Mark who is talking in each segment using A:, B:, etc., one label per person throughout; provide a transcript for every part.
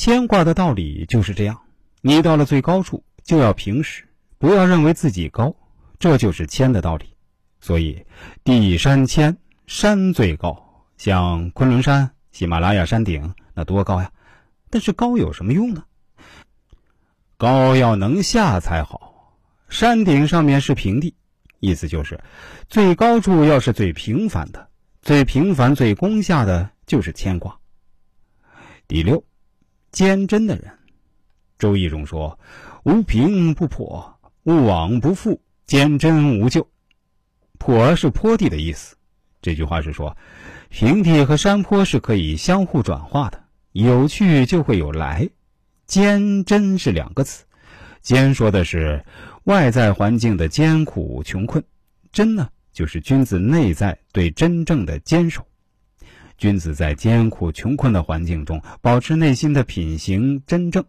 A: 牵挂的道理就是这样：你到了最高处，就要平视，不要认为自己高，这就是牵的道理。所以，地山谦，山最高，像昆仑山、喜马拉雅山顶，那多高呀！但是高有什么用呢？高要能下才好。山顶上面是平地，意思就是，最高处要是最平凡的，最平凡、最攻下的就是牵挂。第六，坚贞的人，《周易》中说：“无平不破，勿往不复，坚贞无咎。”坡是坡地的意思。这句话是说，平地和山坡是可以相互转化的，有去就会有来。坚贞是两个词，坚说的是外在环境的艰苦穷困，贞呢就是君子内在对真正的坚守。君子在艰苦穷困的环境中，保持内心的品行真正，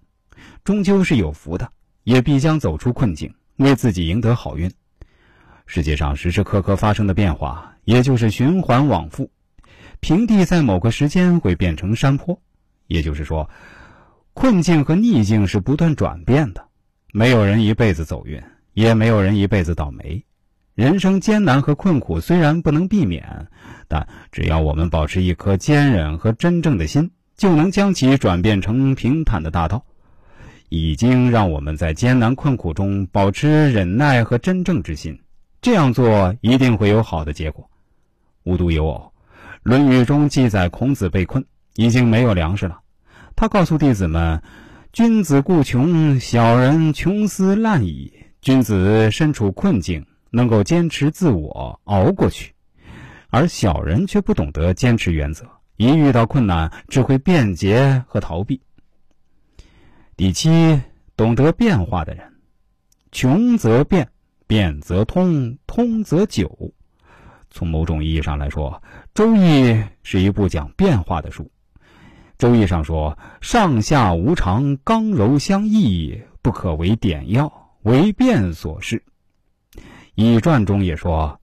A: 终究是有福的，也必将走出困境，为自己赢得好运。世界上时时刻刻发生的变化，也就是循环往复。平地在某个时间会变成山坡，也就是说，困境和逆境是不断转变的。没有人一辈子走运，也没有人一辈子倒霉。人生艰难和困苦虽然不能避免，但只要我们保持一颗坚韧和真正的心，就能将其转变成平坦的大道。已经让我们在艰难困苦中保持忍耐和真正之心，这样做一定会有好的结果。无独有偶，《论语》中记载孔子被困，已经没有粮食了。他告诉弟子们：“君子固穷，小人穷斯滥矣。君子身处困境。”能够坚持自我熬过去，而小人却不懂得坚持原则，一遇到困难只会便捷和逃避。第七，懂得变化的人，穷则变，变则通，通则久。从某种意义上来说，《周易》是一部讲变化的书。《周易》上说：“上下无常，刚柔相易，不可为点要，为变所适。”《易传》中也说：“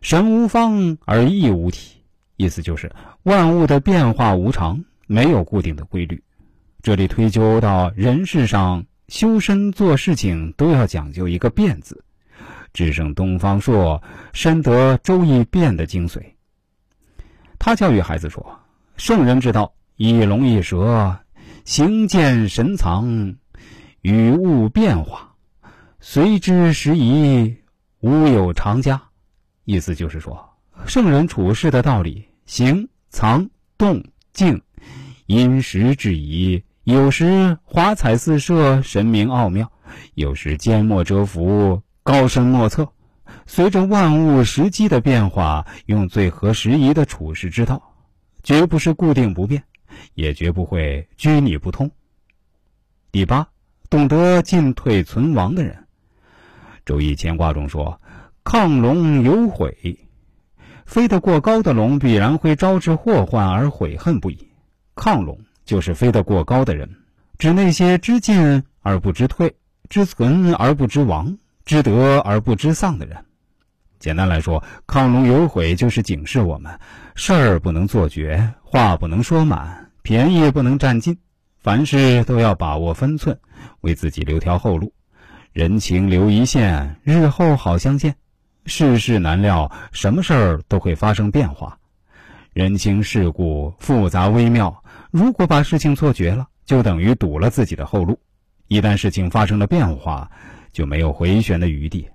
A: 神无方而易无体”，意思就是万物的变化无常，没有固定的规律。这里推究到人世上修身做事情都要讲究一个“变”字。智胜东方朔深得《周易》变的精髓。他教育孩子说：“圣人之道，一龙一蛇，形见神藏，与物变化，随之时宜。”无有常家，意思就是说，圣人处事的道理，行、藏、动、静，因时制宜，有时华彩四射，神明奥妙；有时缄默蛰伏，高深莫测。随着万物时机的变化，用最合时宜的处事之道，绝不是固定不变，也绝不会拘泥不通。第八，懂得进退存亡的人。周易乾卦中说：“亢龙有悔，飞得过高的龙必然会招致祸患而悔恨不已。亢龙就是飞得过高的人，指那些知进而不知退，知存而不知亡，知得而不知丧的人。简单来说，亢龙有悔就是警示我们：事儿不能做绝，话不能说满，便宜不能占尽，凡事都要把握分寸，为自己留条后路。”人情留一线，日后好相见。世事难料，什么事儿都会发生变化。人情世故复杂微妙，如果把事情错觉了，就等于堵了自己的后路。一旦事情发生了变化，就没有回旋的余地。